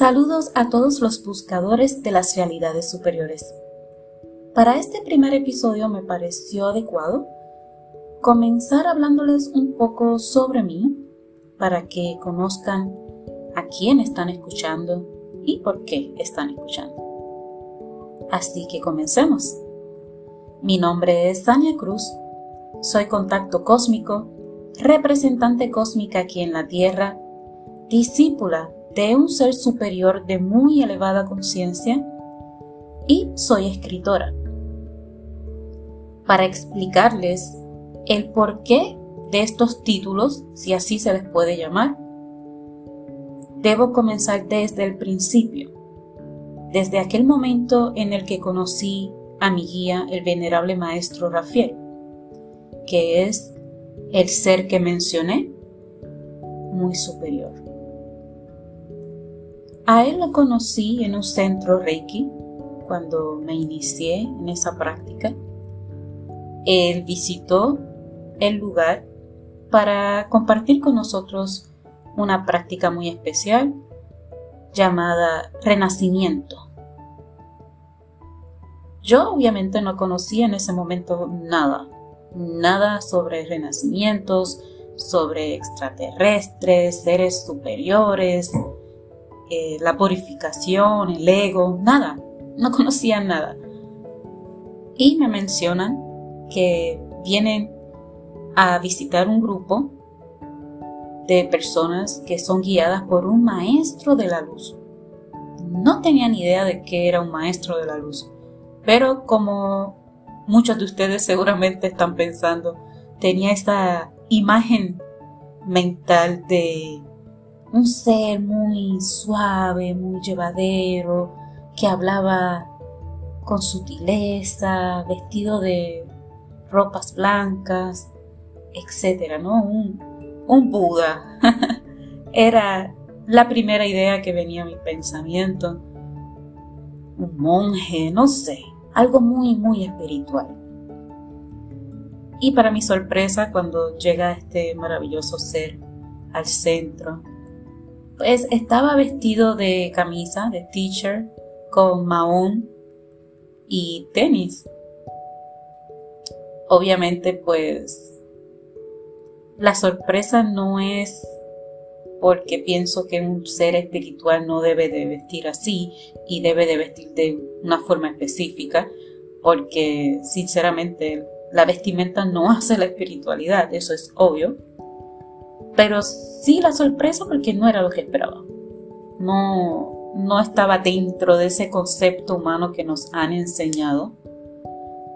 Saludos a todos los buscadores de las realidades superiores. Para este primer episodio me pareció adecuado comenzar hablándoles un poco sobre mí para que conozcan a quién están escuchando y por qué están escuchando. Así que comencemos. Mi nombre es Tania Cruz, soy contacto cósmico, representante cósmica aquí en la Tierra, discípula de un ser superior de muy elevada conciencia y soy escritora. Para explicarles el porqué de estos títulos, si así se les puede llamar, debo comenzar desde el principio, desde aquel momento en el que conocí a mi guía, el venerable maestro Rafael, que es el ser que mencioné, muy superior. A él lo conocí en un centro Reiki cuando me inicié en esa práctica. Él visitó el lugar para compartir con nosotros una práctica muy especial llamada renacimiento. Yo obviamente no conocía en ese momento nada, nada sobre renacimientos, sobre extraterrestres, seres superiores, eh, la purificación, el ego, nada, no conocían nada. Y me mencionan que vienen a visitar un grupo de personas que son guiadas por un maestro de la luz. No tenían idea de que era un maestro de la luz, pero como muchos de ustedes seguramente están pensando, tenía esta imagen mental de un ser muy suave, muy llevadero, que hablaba con sutileza, vestido de ropas blancas, etcétera, ¿no? Un, Buda. Era la primera idea que venía a mi pensamiento. Un monje, no sé, algo muy, muy espiritual. Y para mi sorpresa, cuando llega este maravilloso ser al centro, pues estaba vestido de camisa, de t-shirt, con maón y tenis. Obviamente, pues la sorpresa no es porque pienso que un ser espiritual no debe de vestir así y debe de vestir de una forma específica, porque sinceramente la vestimenta no hace la espiritualidad, eso es obvio pero sí la sorpresa porque no era lo que esperaba. No, no estaba dentro de ese concepto humano que nos han enseñado.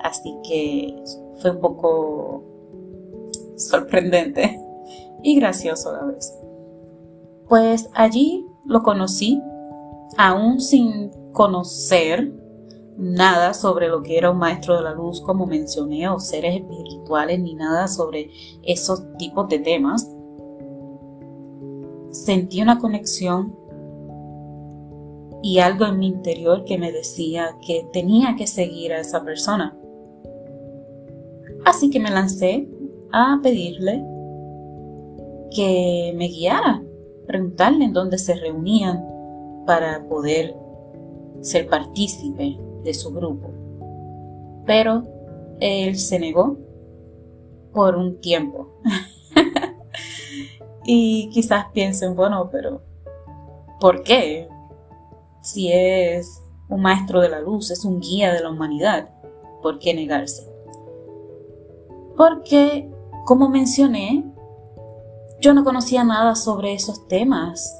Así que fue un poco sorprendente y gracioso a la vez. Pues allí lo conocí, aún sin conocer nada sobre lo que era un maestro de la luz, como mencioné, o seres espirituales, ni nada sobre esos tipos de temas sentí una conexión y algo en mi interior que me decía que tenía que seguir a esa persona. Así que me lancé a pedirle que me guiara, preguntarle en dónde se reunían para poder ser partícipe de su grupo. Pero él se negó por un tiempo. Y quizás piensen, bueno, pero ¿por qué? Si es un maestro de la luz, es un guía de la humanidad, ¿por qué negarse? Porque, como mencioné, yo no conocía nada sobre esos temas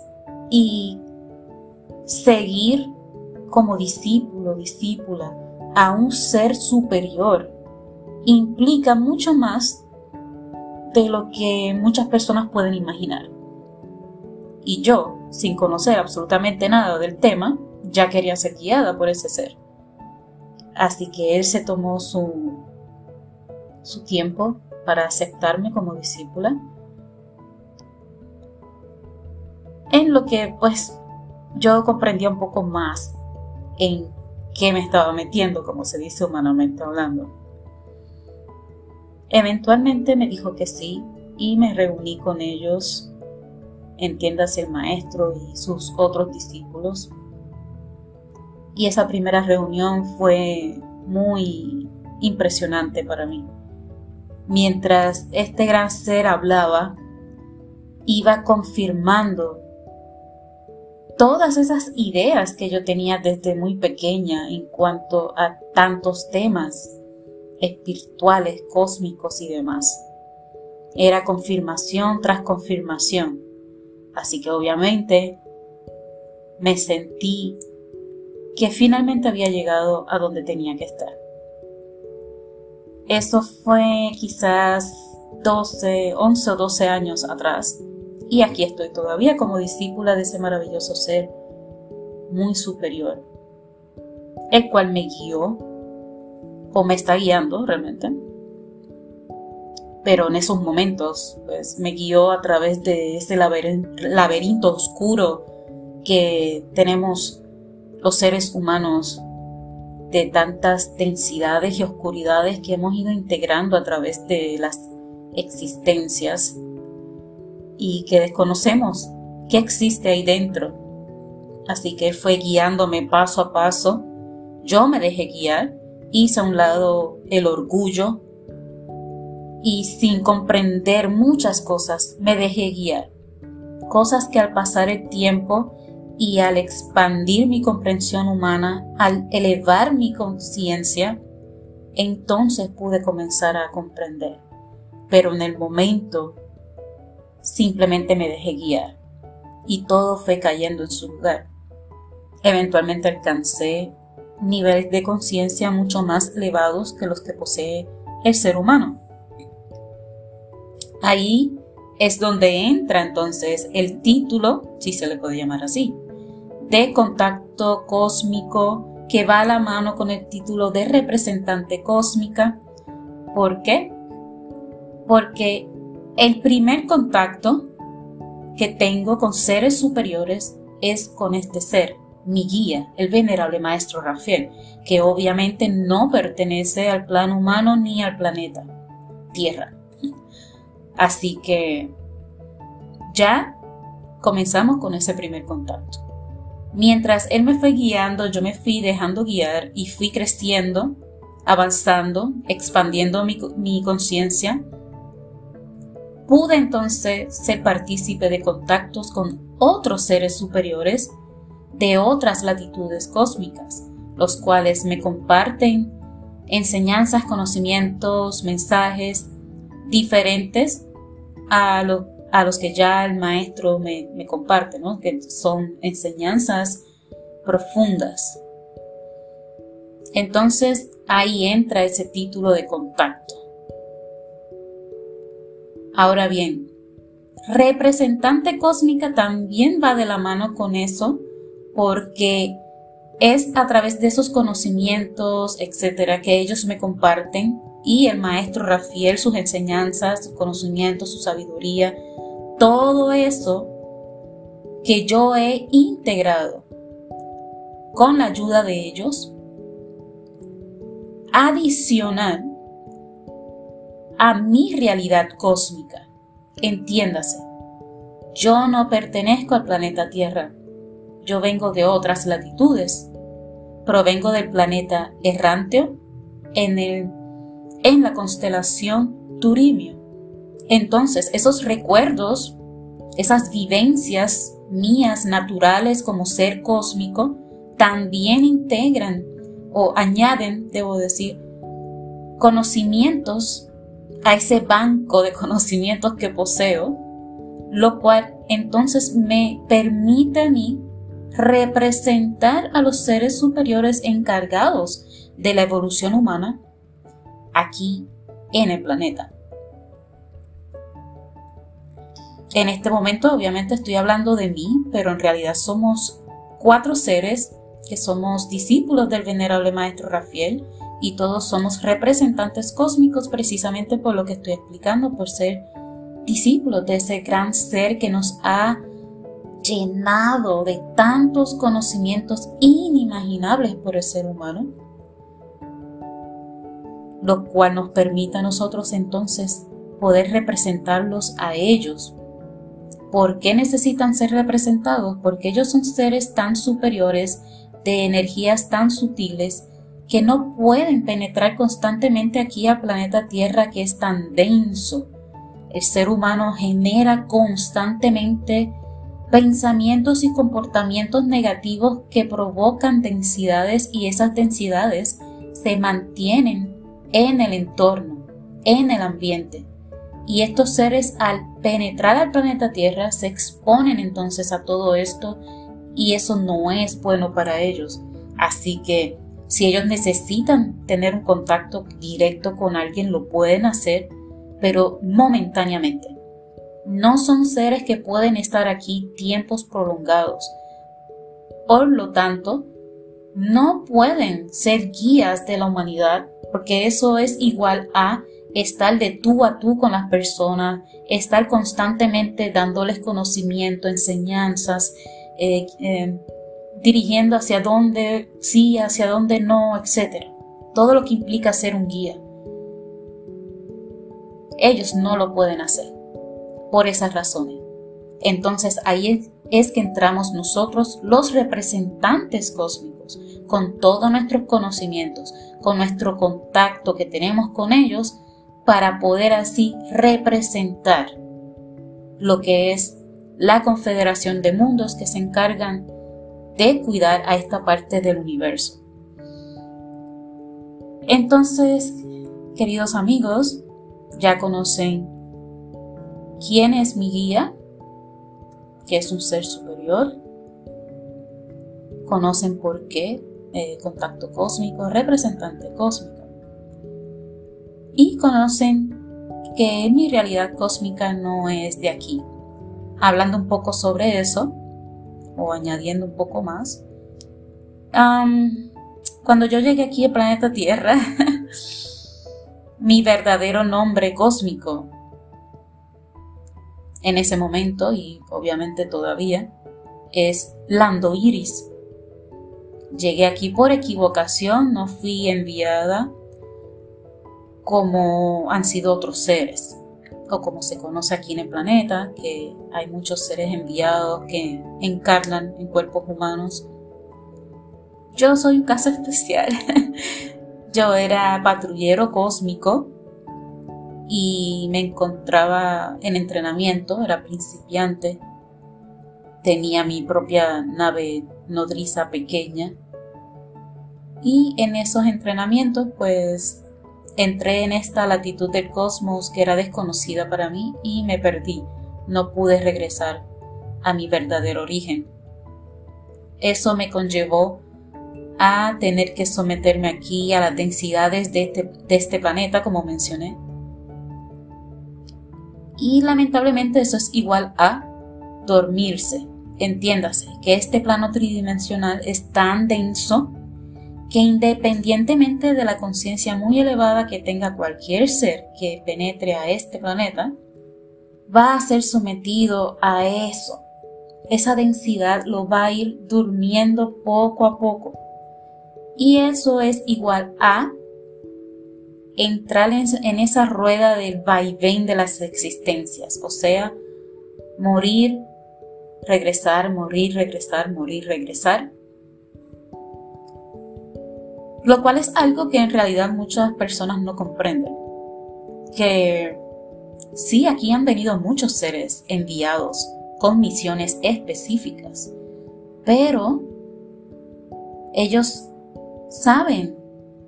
y seguir como discípulo, discípula a un ser superior implica mucho más de lo que muchas personas pueden imaginar. Y yo, sin conocer absolutamente nada del tema, ya quería ser guiada por ese ser. Así que él se tomó su, su tiempo para aceptarme como discípula. En lo que pues yo comprendía un poco más en qué me estaba metiendo, como se dice humanamente hablando. Eventualmente me dijo que sí y me reuní con ellos entiéndase el maestro y sus otros discípulos. Y esa primera reunión fue muy impresionante para mí. Mientras este gran ser hablaba, iba confirmando todas esas ideas que yo tenía desde muy pequeña en cuanto a tantos temas espirituales, cósmicos y demás. Era confirmación tras confirmación. Así que obviamente me sentí que finalmente había llegado a donde tenía que estar. Eso fue quizás 12, 11 o 12 años atrás. Y aquí estoy todavía como discípula de ese maravilloso ser muy superior, el cual me guió o me está guiando realmente. Pero en esos momentos, pues me guió a través de ese laberinto oscuro que tenemos los seres humanos de tantas densidades y oscuridades que hemos ido integrando a través de las existencias y que desconocemos qué existe ahí dentro. Así que fue guiándome paso a paso. Yo me dejé guiar, hice a un lado el orgullo y sin comprender muchas cosas me dejé guiar. Cosas que al pasar el tiempo y al expandir mi comprensión humana, al elevar mi conciencia, entonces pude comenzar a comprender. Pero en el momento simplemente me dejé guiar y todo fue cayendo en su lugar. Eventualmente alcancé niveles de conciencia mucho más elevados que los que posee el ser humano. Ahí es donde entra entonces el título, si se le puede llamar así, de contacto cósmico que va a la mano con el título de representante cósmica. ¿Por qué? Porque el primer contacto que tengo con seres superiores es con este ser, mi guía, el venerable maestro Rafael, que obviamente no pertenece al plano humano ni al planeta Tierra. Así que ya comenzamos con ese primer contacto. Mientras Él me fue guiando, yo me fui dejando guiar y fui creciendo, avanzando, expandiendo mi, conciencia. Pude entonces ser partícipe de contactos con otros seres superiores de otras latitudes cósmicas, los cuales me comparten enseñanzas, conocimientos, mensajes diferentes a a los que ya el maestro me, comparte, ¿no? que son enseñanzas profundas. Entonces ahí entra ese título de contacto. Ahora bien, representante cósmica también va de la mano con eso porque es a través de esos conocimientos, etcétera, que ellos me comparten y el maestro Rafael, sus enseñanzas, sus conocimientos, su sabiduría, todo eso que yo he integrado con la ayuda de ellos, adicional a mi realidad cósmica. Entiéndase, yo no pertenezco al planeta Tierra, yo vengo de otras latitudes, provengo del planeta Erranteo en, el, en la constelación Turimio. Entonces, esos recuerdos, esas vivencias mías naturales como ser cósmico, también integran o añaden, debo decir, conocimientos a ese banco de conocimientos que poseo, lo cual entonces me permite a mí representar a los seres superiores encargados de la evolución humana aquí en el planeta. En este momento obviamente estoy hablando de mí, pero en realidad somos cuatro seres que somos discípulos del venerable maestro Rafael y todos somos representantes cósmicos precisamente por lo que estoy explicando, por ser discípulos de ese gran ser que nos ha llenado de tantos conocimientos inimaginables por el ser humano, lo cual nos permite a nosotros entonces poder representarlos a ellos ¿Por qué necesitan ser representados? Porque ellos son seres tan superiores, de energías tan sutiles, que no pueden penetrar constantemente aquí al planeta Tierra que es tan denso. El ser humano genera constantemente pensamientos y comportamientos negativos que provocan densidades y esas densidades se mantienen en el entorno, en el ambiente. Y estos seres al penetrar al planeta Tierra se exponen entonces a todo esto y eso no es bueno para ellos. Así que si ellos necesitan tener un contacto directo con alguien, lo pueden hacer, pero momentáneamente. No son seres que pueden estar aquí tiempos prolongados. Por lo tanto, no pueden ser guías de la humanidad, porque eso es igual a estar de tú a tú con las personas, estar constantemente dándoles conocimiento, enseñanzas, eh, eh, dirigiendo hacia dónde sí, hacia dónde no, etc. Todo lo que implica ser un guía. Ellos no lo pueden hacer por esas razones. Entonces ahí es que entramos nosotros, los representantes cósmicos, con todos nuestros conocimientos, con nuestro contacto que tenemos con ellos, para poder así representar lo que es la confederación de mundos que se encargan de cuidar a esta parte del universo. Entonces, queridos amigos, ya conocen quién es mi guía, que es un ser superior, conocen por qué eh, contacto cósmico, representante cósmico. Y conocen que mi realidad cósmica no es de aquí. Hablando un poco sobre eso, o añadiendo un poco más, cuando yo llegué aquí al planeta Tierra, mi verdadero nombre cósmico en ese momento y obviamente todavía es Lando Iris. Llegué aquí por equivocación, no fui enviada como han sido otros seres, o como se conoce aquí en el planeta, que hay muchos seres enviados que encarnan en cuerpos humanos. Yo soy un caso especial. Yo era patrullero cósmico y me encontraba en entrenamiento, era principiante, tenía mi propia nave nodriza pequeña y en esos entrenamientos pues Entré en esta latitud del cosmos que era desconocida para mí y me perdí. No pude regresar a mi verdadero origen. Eso me conllevó a tener que someterme aquí a las densidades de este, de este planeta, como mencioné. Y lamentablemente eso es igual a dormirse. Entiéndase que este plano tridimensional es tan denso que independientemente de la conciencia muy elevada que tenga cualquier ser que penetre a este planeta, va a ser sometido a eso. Esa densidad lo va a ir durmiendo poco a poco. Y eso es igual a entrar en, esa rueda del vaivén de las existencias, o sea, morir, regresar, morir, regresar, morir, regresar, lo cual es algo que en realidad muchas personas no comprenden. Que sí, aquí han venido muchos seres enviados con misiones específicas, pero ellos saben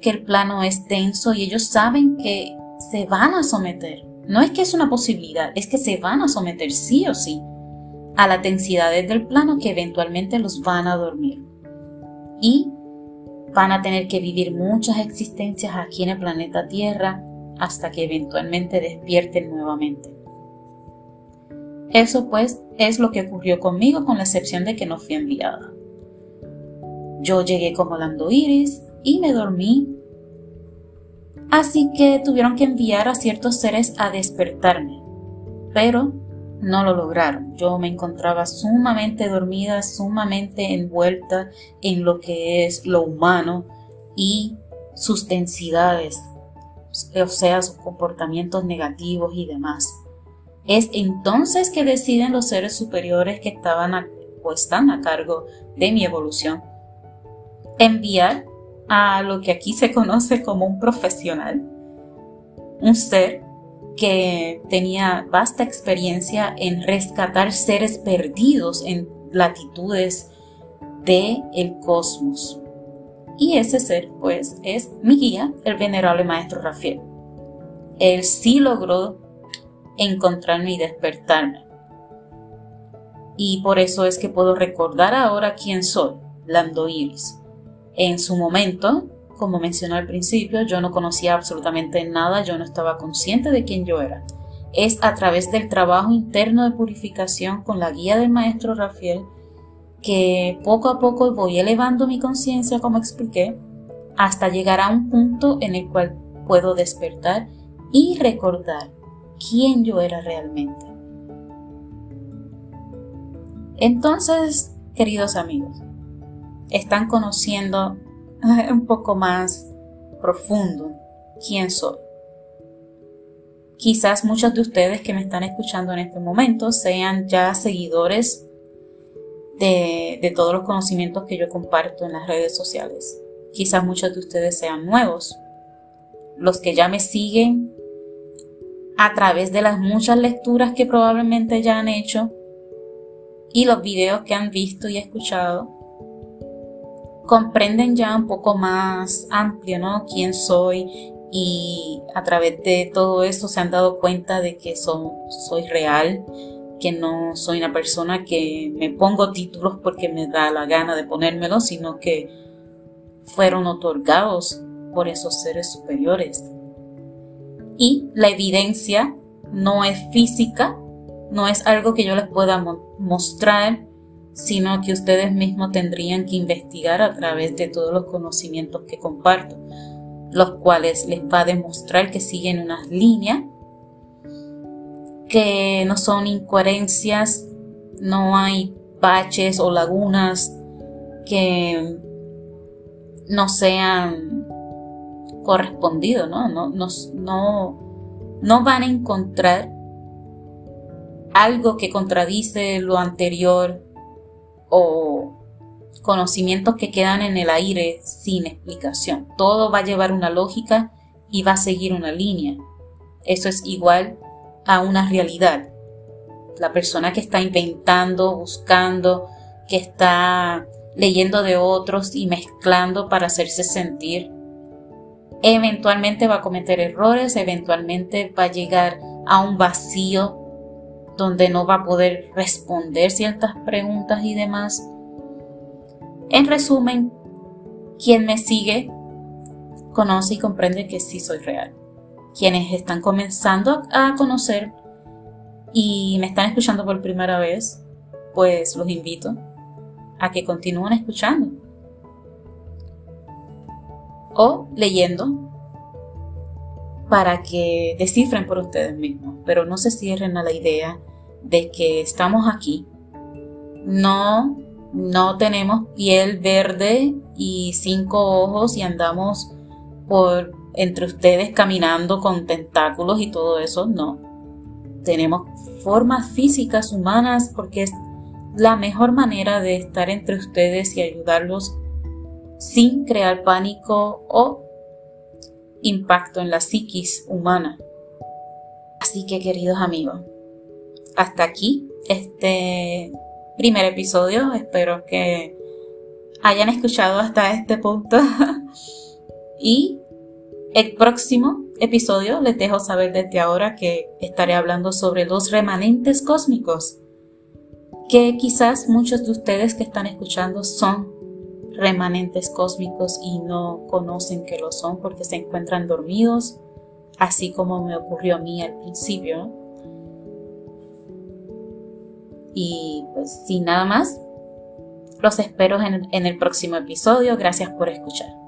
que el plano es denso y ellos saben que se van a someter. No es que es una posibilidad, es que se van a someter sí o sí a las densidades del plano que eventualmente los van a dormir. Y van a tener que vivir muchas existencias aquí en el planeta Tierra hasta que eventualmente despierten nuevamente. Eso pues es lo que ocurrió conmigo con la excepción de que no fui enviada. Yo llegué como Lando Iris y me dormí. Así que tuvieron que enviar a ciertos seres a despertarme. Pero no lo lograron. Yo me encontraba sumamente dormida, sumamente envuelta en lo que es lo humano y sus densidades, o sea, sus comportamientos negativos y demás. Es entonces que deciden los seres superiores que estaban o están a cargo de mi evolución enviar a lo que aquí se conoce como un profesional, un ser que tenía vasta experiencia en rescatar seres perdidos en latitudes del el cosmos. Y ese ser, pues, es mi guía, el venerable maestro Rafael. Él sí logró encontrarme y despertarme. Y por eso es que puedo recordar ahora quién soy, Lando Iris. En su momento, como mencioné al principio, yo no conocía absolutamente nada, yo no estaba consciente de quién yo era. Es a través del trabajo interno de purificación con la guía del maestro Rafael que poco a poco voy elevando mi conciencia, como expliqué, hasta llegar a un punto en el cual puedo despertar y recordar quién yo era realmente. Entonces, queridos amigos, están conociendo un poco más profundo quién soy. Quizás muchos de ustedes que me están escuchando en este momento sean ya seguidores de, todos los conocimientos que yo comparto en las redes sociales. Quizás muchos de ustedes sean nuevos. Los que ya me siguen a través de las muchas lecturas que probablemente ya han hecho y los videos que han visto y escuchado, comprenden ya un poco más amplio, ¿no? Quién soy y a través de todo esto se han dado cuenta de que soy real, que no soy una persona que me pongo títulos porque me da la gana de ponérmelos, sino que fueron otorgados por esos seres superiores. Y la evidencia no es física, no es algo que yo les pueda mostrar, sino que ustedes mismos tendrían que investigar a través de todos los conocimientos que comparto, los cuales les va a demostrar que siguen unas líneas que no son incoherencias, no hay baches o lagunas que no sean correspondidos, ¿no? No, no, no, no van a encontrar algo que contradice lo anterior o conocimientos que quedan en el aire sin explicación. Todo va a llevar una lógica y va a seguir una línea. Eso es igual a una realidad. La persona que está inventando, buscando, que está leyendo de otros y mezclando para hacerse sentir, eventualmente va a cometer errores, eventualmente va a llegar a un vacío donde no va a poder responder ciertas preguntas y demás. En resumen, quien me sigue conoce y comprende que sí soy real quienes están comenzando a conocer y me están escuchando por primera vez, pues los invito a que continúen escuchando o leyendo para que descifren por ustedes mismos, pero no se cierren a la idea de que estamos aquí. No, no tenemos piel verde y cinco ojos y andamos por entre ustedes caminando con tentáculos y todo eso, no. Tenemos formas físicas humanas porque es la mejor manera de estar entre ustedes y ayudarlos sin crear pánico o impacto en la psiquis humana. Así que queridos amigos, hasta aquí este primer episodio. Espero que hayan escuchado hasta este punto. y el próximo episodio les dejo saber desde ahora que estaré hablando sobre los remanentes cósmicos, que quizás muchos de ustedes que están escuchando son remanentes cósmicos y no conocen que lo son porque se encuentran dormidos, así como me ocurrió a mí al principio. Y pues sin nada más, los espero en, en el próximo episodio. Gracias por escuchar.